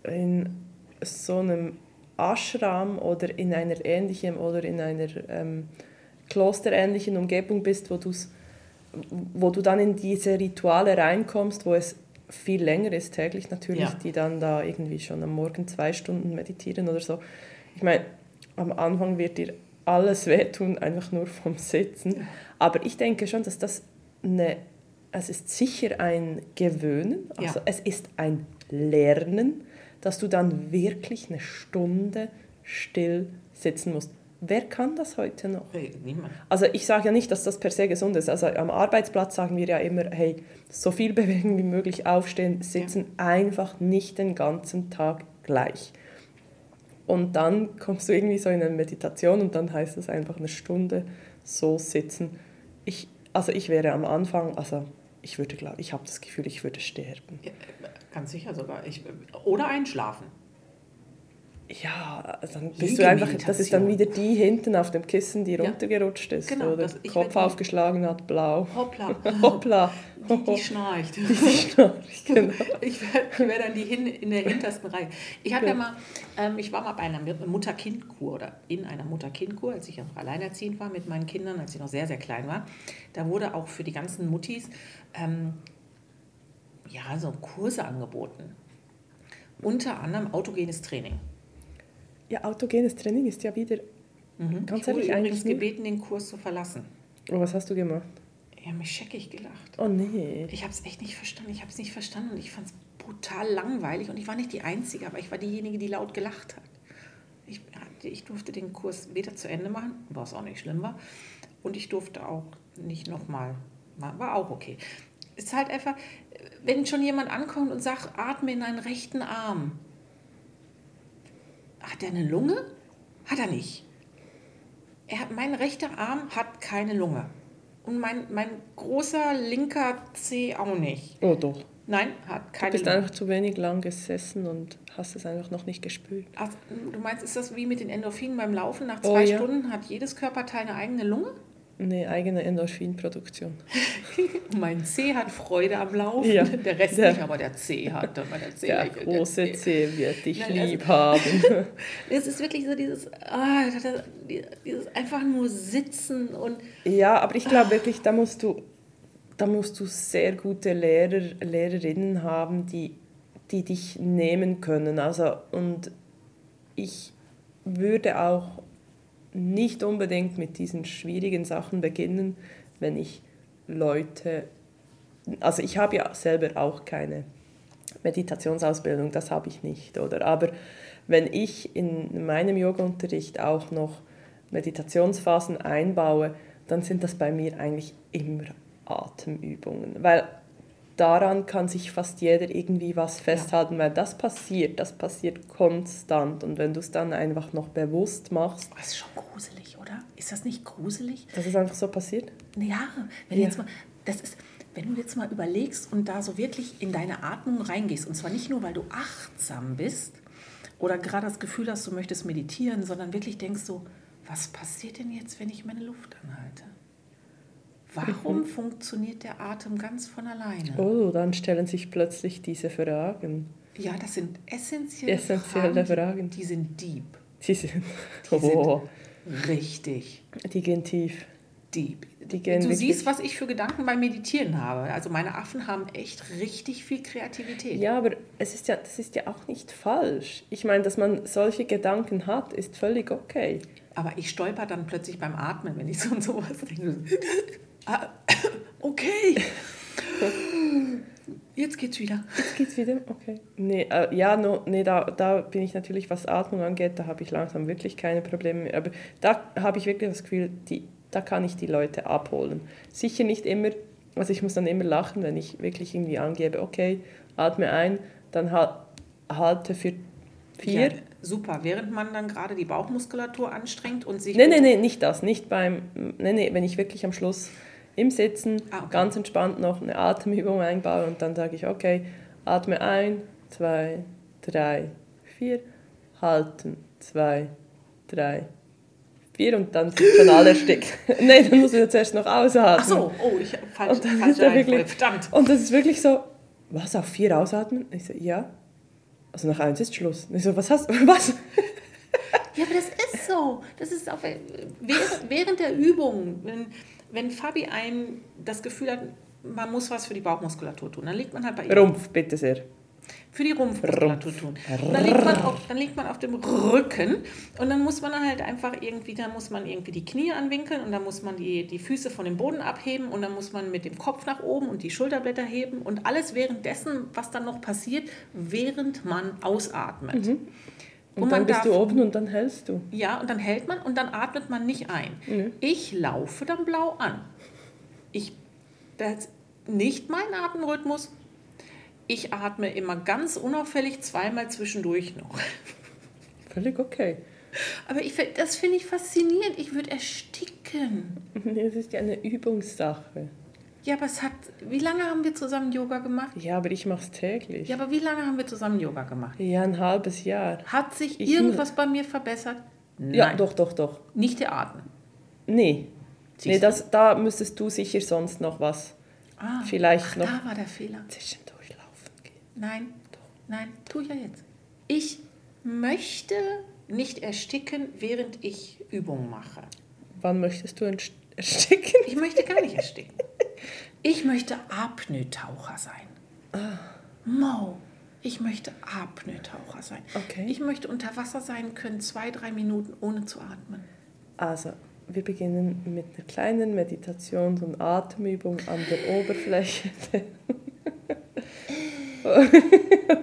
in so einem Ashram oder in einer ähnlichen oder in einer ähm, klosterähnlichen Umgebung bist, wo, du's, wo du dann in diese Rituale reinkommst, wo es viel länger ist täglich natürlich, ja. die dann da irgendwie schon am Morgen zwei Stunden meditieren oder so. Ich meine, am Anfang wird dir alles wehtun, einfach nur vom Sitzen. Aber ich denke schon, dass das eine, es ist sicher ein Gewöhnen, also ja. es ist ein Lernen, dass du dann wirklich eine Stunde still sitzen musst. Wer kann das heute noch? Niemand. Also ich sage ja nicht, dass das per se gesund ist. Also am Arbeitsplatz sagen wir ja immer, hey, so viel bewegen wie möglich, aufstehen, sitzen, ja. einfach nicht den ganzen Tag gleich. Und dann kommst du irgendwie so in eine Meditation und dann heißt es einfach eine Stunde so sitzen. Ich, also ich wäre am Anfang, also ich würde glaube, ich habe das Gefühl, ich würde sterben. Ja, ganz sicher sogar. Ich, oder einschlafen. Ja, dann bist du einfach, das ist dann wieder die hinten auf dem Kissen, die runtergerutscht ist, genau, oder das, Kopf aufgeschlagen hat, blau. Hoppla. Hoppla. Die, die schnarcht. Die schnarcht, genau. Ich wäre wär dann die hin, in der hintersten Reihe. Ich habe ja. ja. mal, ähm, ich war mal bei einer Mutter-Kind-Kur oder in einer Mutter-Kind-Kur, als ich noch alleinerziehend war mit meinen Kindern, als ich noch sehr, sehr klein war. Da wurde auch für die ganzen Muttis ähm, ja, so Kurse angeboten. Unter anderem autogenes Training. Ja, autogenes Training ist ja wieder mhm. ganz ich wurde ehrlich übrigens gebeten, den Kurs zu verlassen. Und was hast du gemacht? Ja, mich scheckig gelacht. Oh nee. Ich habe es echt nicht verstanden. Ich habe es nicht verstanden und ich fand es brutal langweilig und ich war nicht die Einzige, aber ich war diejenige, die laut gelacht hat. Ich, ich durfte den Kurs weder zu Ende machen, was auch nicht schlimm war, und ich durfte auch nicht nochmal, war auch okay. Ist halt einfach, wenn schon jemand ankommt und sagt, atme in deinen rechten Arm, hat er eine Lunge? Hat er nicht. Er hat, mein rechter Arm hat keine Lunge. Und mein, mein großer linker Zeh auch nicht. Oh doch. Nein, hat keine Du bist Lunge. einfach zu wenig lang gesessen und hast es einfach noch nicht gespürt. Ach, du meinst, ist das wie mit den Endorphinen beim Laufen? Nach oh zwei oh, ja. Stunden hat jedes Körperteil eine eigene Lunge? Eine eigene Endorphinproduktion. mein C hat Freude am Laufen, ja. der Rest der, nicht, aber der C hat. Der, C der große der C. wird dich Nein, lieb also, haben. es ist wirklich so dieses, ah, dieses einfach nur sitzen und... Ja, aber ich glaube wirklich, da musst du, da musst du sehr gute Lehrer, Lehrerinnen haben, die, die dich nehmen können. Also, und ich würde auch nicht unbedingt mit diesen schwierigen Sachen beginnen, wenn ich Leute, also ich habe ja selber auch keine Meditationsausbildung, das habe ich nicht, oder? Aber wenn ich in meinem Yoga-Unterricht auch noch Meditationsphasen einbaue, dann sind das bei mir eigentlich immer Atemübungen, weil daran kann sich fast jeder irgendwie was festhalten, ja. weil das passiert, das passiert konstant und wenn du es dann einfach noch bewusst machst. Das ist schon gruselig, oder? Ist das nicht gruselig? Dass es einfach so passiert? Ja, wenn ja. jetzt mal, das ist, wenn du jetzt mal überlegst und da so wirklich in deine Atmung reingehst und zwar nicht nur, weil du achtsam bist oder gerade das Gefühl hast, du möchtest meditieren, sondern wirklich denkst so, was passiert denn jetzt, wenn ich meine Luft anhalte? Warum mhm. funktioniert der Atem ganz von alleine? Oh, dann stellen sich plötzlich diese Fragen. Ja, das sind essentielle, essentielle Fragen, Fragen. Die sind deep. Die sind, die oh. sind richtig. Die gehen tief. Deep. Die gehen du siehst, was ich für Gedanken beim Meditieren habe. Also meine Affen haben echt richtig viel Kreativität. Ja, aber es ist ja, das ist ja auch nicht falsch. Ich meine, dass man solche Gedanken hat, ist völlig okay. Aber ich stolper dann plötzlich beim Atmen, wenn ich so und sowas denke. Ah, okay. Jetzt geht's wieder. Jetzt geht's wieder? Okay. Nee, äh, ja, no, nee, da, da bin ich natürlich, was Atmung angeht, da habe ich langsam wirklich keine Probleme mehr. Aber da habe ich wirklich das Gefühl, die, da kann ich die Leute abholen. Sicher nicht immer, also ich muss dann immer lachen, wenn ich wirklich irgendwie angebe, okay, atme ein, dann halt, halte für vier. Ja, super, während man dann gerade die Bauchmuskulatur anstrengt und sich... Nein, nein, nein, nicht das, nicht beim... Nein, nein, wenn ich wirklich am Schluss im Sitzen ah, okay. ganz entspannt noch eine Atemübung einbaue und dann sage ich, okay, atme ein, zwei, drei, vier, halten, zwei, drei, vier und dann sind schon alle erstickt. Nein, dann muss ich zuerst noch ausatmen. Ach so, oh, ich falsch, falsch wirklich, verdammt. Und das ist wirklich so, was, auf vier ausatmen? Ich so, ja. Also nach eins ist Schluss. Ich so, was hast du, was? Ja, aber das ist so. Das ist auch während, während der Übung, wenn, wenn Fabi einem das Gefühl hat, man muss was für die Bauchmuskulatur tun, dann liegt man halt bei ihr. Rumpf, bitte sehr. Für die Rumpfmuskulatur tun. Und dann liegt, man auf, dann liegt man auf dem Rücken und dann muss man halt einfach irgendwie, dann muss man irgendwie die Knie anwinkeln und dann muss man die, die Füße von dem Boden abheben und dann muss man mit dem Kopf nach oben und die Schulterblätter heben und alles währenddessen, was dann noch passiert, während man ausatmet. Mhm. Und, und dann bist darf, du oben und dann hältst du. Ja, und dann hält man und dann atmet man nicht ein. Mhm. Ich laufe dann blau an. Ich, das ist nicht mein Atemrhythmus, ich atme immer ganz unauffällig zweimal zwischendurch noch. Völlig okay. Aber ich, das finde ich faszinierend. Ich würde ersticken. Es ist ja eine Übungssache. Ja, aber es hat. Wie lange haben wir zusammen Yoga gemacht? Ja, aber ich mache es täglich. Ja, aber wie lange haben wir zusammen Yoga gemacht? Ja, ein halbes Jahr. Hat sich ich irgendwas bei mir verbessert? Nein. Ja, doch, doch, doch. Nicht der Atem. Nee. nee, das, da müsstest du sicher sonst noch was. Ah, vielleicht ach, noch. Da war der Fehler. Zwischen Nein, doch. Nein, tue ich ja jetzt. Ich möchte nicht ersticken, während ich Übungen mache. Wann möchtest du ersticken? Ich möchte gar nicht ersticken. Ich möchte Apnoe-Taucher sein. Ah. Mo. Ich möchte Apnoe-Taucher sein. Okay. Ich möchte unter Wasser sein können, zwei, drei Minuten ohne zu atmen. Also, wir beginnen mit einer kleinen Meditations- und Atemübung an der Oberfläche.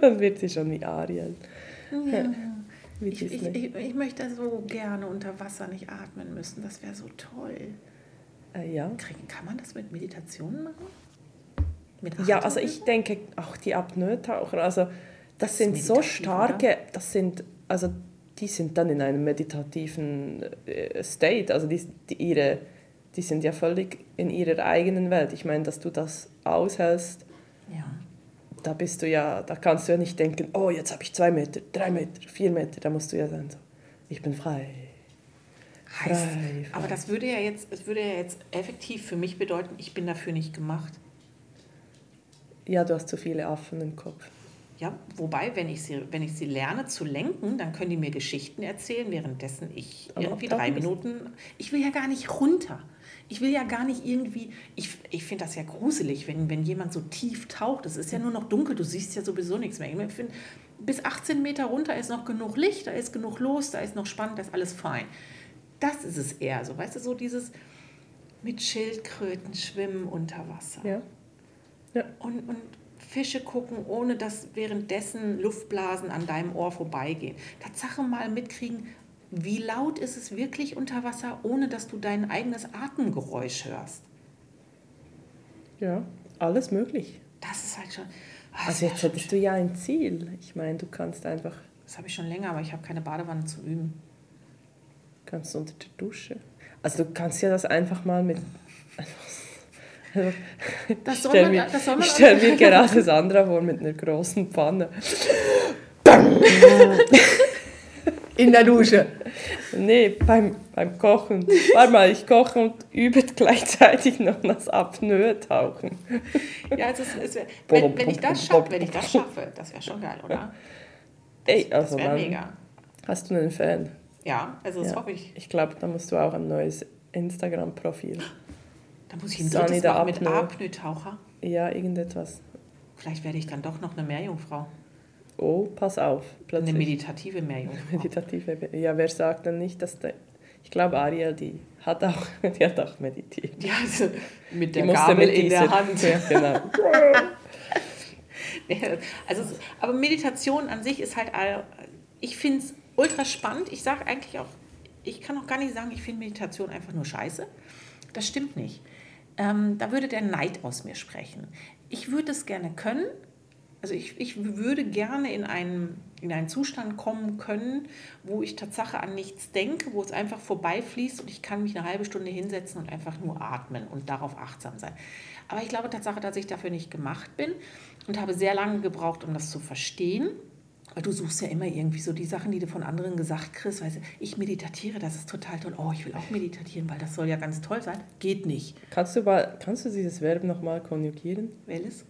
Dann wird sie schon wie Ariel. Ja. Wie ich, ich, ich, ich, möchte so gerne unter Wasser nicht atmen müssen. Das wäre so toll. Äh, ja. Kann man das mit Meditationen machen? Mit ja, also ich denke auch die Apnoe-Taucher, also das, das sind so starke, oder? das sind, also die sind dann in einem meditativen äh, State, also die, die, ihre, die sind ja völlig in ihrer eigenen Welt. Ich meine, dass du das aushältst, ja da bist du ja, da kannst du ja nicht denken, oh, jetzt habe ich zwei Meter, drei Meter, vier Meter, da musst du ja dann so, ich bin frei. Frei, heißt, frei. Aber das würde ja jetzt, es würde ja jetzt effektiv für mich bedeuten, ich bin dafür nicht gemacht. Ja, du hast zu viele Affen im Kopf. Ja, wobei, wenn ich, sie, wenn ich sie lerne zu lenken, dann können die mir Geschichten erzählen, währenddessen ich Aber irgendwie drei Minuten. Ich will ja gar nicht runter. Ich will ja gar nicht irgendwie, ich, ich finde das ja gruselig, wenn, wenn jemand so tief taucht. Es ist ja nur noch dunkel, du siehst ja sowieso nichts mehr. Ich finde, bis 18 Meter runter ist noch genug Licht, da ist genug los, da ist noch spannend, da ist alles fein. Das ist es eher so, weißt du, so dieses mit Schildkröten schwimmen unter Wasser. Ja. ja. Und, und Fische gucken, ohne dass währenddessen Luftblasen an deinem Ohr vorbeigehen. Tatsache mal mitkriegen, wie laut ist es wirklich unter Wasser, ohne dass du dein eigenes Atemgeräusch hörst? Ja, alles möglich. Das ist halt schon. Oh, also jetzt hättest du ja ein Ziel. Ich meine, du kannst einfach. Das habe ich schon länger, aber ich habe keine Badewanne zu üben. Kannst du unter der Dusche. Also du kannst ja das einfach mal mit. Das soll man, mir, das soll man ich stelle mir gerade Sandra vor mit einer großen Pfanne. In der Dusche. Nee, beim, beim Kochen. Warte mal, ich koche und übe gleichzeitig noch das Apnoe-Tauchen. Ja, also es, es wenn, wenn, ich das schaffe, wenn ich das schaffe, das wäre schon geil, oder? Das, Ey, also das wäre mega. Hast du einen Fan? Ja, also das ja. hoffe ich. Ich glaube, da musst du auch ein neues Instagram-Profil. Da muss ich ein drittes machen mit Apnoe-Taucher. Ja, irgendetwas. Vielleicht werde ich dann doch noch eine Meerjungfrau. Oh, pass auf. Plötzlich. Eine meditative Meerjungfrau. Meditative, ja, wer sagt dann nicht, dass der, ich glaube, Ariel, die hat auch, die hat auch meditiert. Ja, also mit der die Gabel in der Hand. Ja, genau. also, aber Meditation an sich ist halt, ich finde es ultra spannend. Ich sage eigentlich auch, ich kann auch gar nicht sagen, ich finde Meditation einfach nur scheiße. Das stimmt nicht. Ähm, da würde der Neid aus mir sprechen. Ich würde es gerne können, also ich, ich würde gerne in einen, in einen Zustand kommen können, wo ich Tatsache an nichts denke, wo es einfach vorbeifließt und ich kann mich eine halbe Stunde hinsetzen und einfach nur atmen und darauf achtsam sein. Aber ich glaube Tatsache, dass ich dafür nicht gemacht bin und habe sehr lange gebraucht, um das zu verstehen. Weil du suchst ja immer irgendwie so die Sachen, die du von anderen gesagt kriegst. Weißt du, ich meditiere, das ist total toll. Oh, ich will auch meditieren, weil das soll ja ganz toll sein. Geht nicht. Kannst du, mal, kannst du dieses Verb nochmal konjugieren? Welches?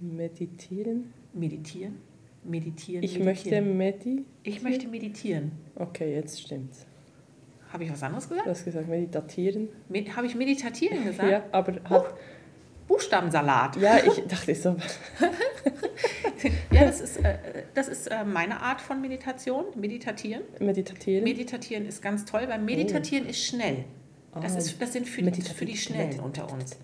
Meditieren? Meditieren? Meditieren. Ich meditieren. möchte medi... Ich möchte meditieren. Okay, jetzt stimmt's. Habe ich was anderes Du gesagt? hast gesagt meditieren. Me Habe ich meditatieren gesagt? Ja, aber hat... Buchstabensalat. Ja, ich dachte so... Ja, das ist, äh, das ist äh, meine Art von Meditation. Meditatieren. Meditieren. Meditatieren ist ganz toll, weil Meditatieren ist schnell. Das, ist, das sind für, die- für die Schnellen unter uns.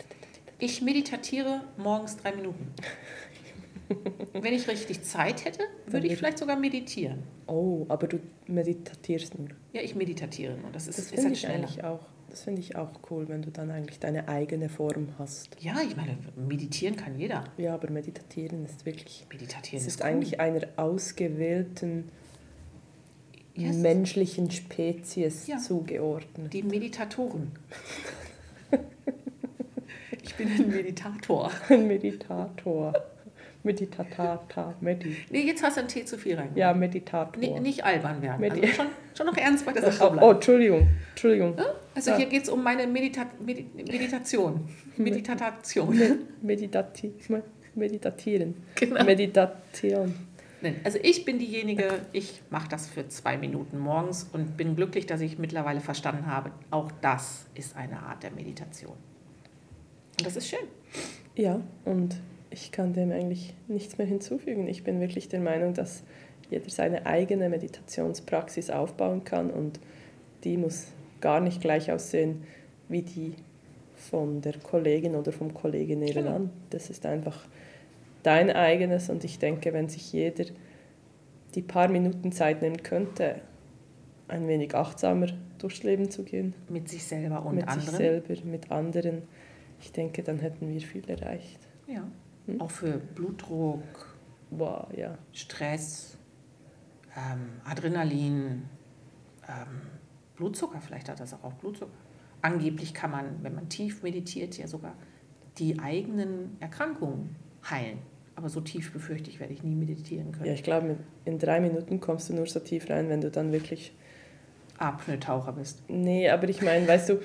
Ich meditiere morgens drei Minuten. Wenn ich richtig Zeit hätte, würde ich vielleicht sogar meditieren. Oh, aber du meditierst nur. Ja, ich meditiere nur. Das ist, Das ist halt ich schneller. eigentlich auch. Das finde ich auch cool, wenn du dann eigentlich deine eigene Form hast. Ja, ich meine, meditieren kann jeder. Ja, aber meditieren ist wirklich. Meditieren Es ist, ist cool. eigentlich einer ausgewählten Yes. menschlichen Spezies Ja. zugeordnet. Die Meditatoren. ich bin ein Meditator. Ein Meditator. Meditatata. Medi. Nee, jetzt hast du einen Tee zu viel rein. Ja, Meditator. Nee, nicht albern werden. Medi- Also schon, schon noch ernst bei der Sache Oh, oh, bleiben. Entschuldigung. Entschuldigung. Also ja. hier geht es um meine Medita Medi Meditation. Meditation. Me- Meditati me- meditatieren. Genau. Meditation. Also ich bin diejenige, ich mache das für zwei Minuten morgens und bin glücklich, dass ich mittlerweile verstanden habe, auch das ist eine Art der Meditation. Und das ist schön. Ja, und ich kann dem eigentlich nichts mehr hinzufügen. Ich bin wirklich der Meinung, dass jeder seine eigene Meditationspraxis aufbauen kann und die muss gar nicht gleich aussehen wie die von der Kollegin oder vom Kollegen nebenan. Das ist einfach dein eigenes und ich denke, wenn sich jeder die paar Minuten Zeit nehmen könnte, ein wenig achtsamer durchs Leben zu gehen, Mit sich selber und mit sich anderen. selber, mit anderen, ich denke, dann hätten wir viel erreicht. Ja. Hm? Auch für Blutdruck, Wow, ja. Stress, ähm, Adrenalin, ähm, Blutzucker, vielleicht hat das auch, auch Blutzucker. Angeblich kann man, wenn man tief meditiert, ja sogar die eigenen Erkrankungen heilen. Aber so tief befürchte ich, werde ich nie meditieren können. Ja, ich glaube, in drei Minuten kommst du nur so tief rein, wenn du dann wirklich. Apnoe-Taucher bist. Nee, aber ich meine, weißt du,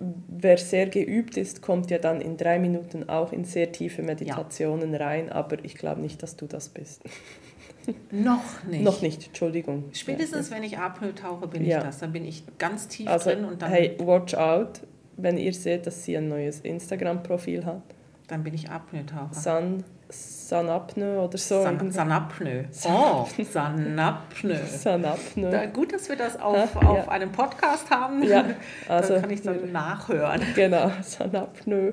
wer sehr geübt ist, kommt ja dann in drei Minuten auch in sehr tiefe Meditationen rein, aber ich glaube nicht, dass du das bist. Noch nicht. Noch nicht, Entschuldigung. Spätestens, wenn ich Apnoe tauche, bin Ja. ich das. Dann bin ich ganz tief Also, drin und dann, hey, watch out, wenn ihr seht, dass sie ein neues Instagram-Profil hat. dann bin ich Apnoe-Taucher. San, Sanapne oder so. San. Sanapnoe. Oh, Sanapnoe. Sanapne. Da, gut, dass wir das auf, Ja. auf einem Podcast haben. Ja, also dann kann ich dann nachhören. Genau, Sanapneu.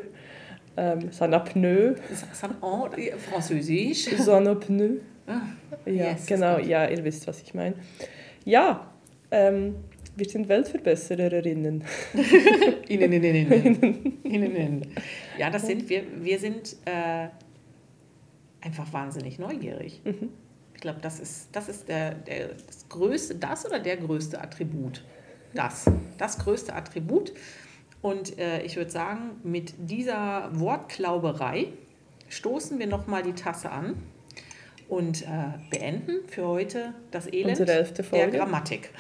Ähm, Sanapneu. San, oh, Französisch. Sanapneu. Ah, Ja, yes, genau, ja, ihr wisst, was ich meine. Ja, ähm, wir sind Weltverbessererinnen. Innen, innen, innen. innen, innen. Ja, das sind wir. Wir sind äh, einfach wahnsinnig neugierig. Mhm. Ich glaube, das ist, das ist der, der, das größte, das oder der größte Attribut. Das. Das größte Attribut. Und äh, ich würde sagen, mit dieser Wortklauberei stoßen wir nochmal die Tasse an und äh, beenden für heute das Elend der. Grammatik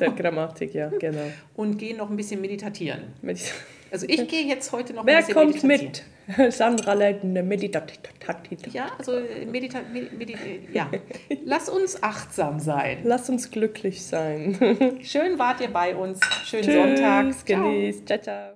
Der Grammatik, ja, genau. und gehen noch ein bisschen meditieren. Medit Also ich gehe jetzt heute noch ein Wer bisschen kommt mit? Sandra Leitner, Meditativ. Ja, also medita medi medi ja. Lass uns achtsam sein. Lass uns glücklich sein. Schön wart ihr bei uns. Schönen Tschüss, Sonntag. Genießt. Ciao, ciao.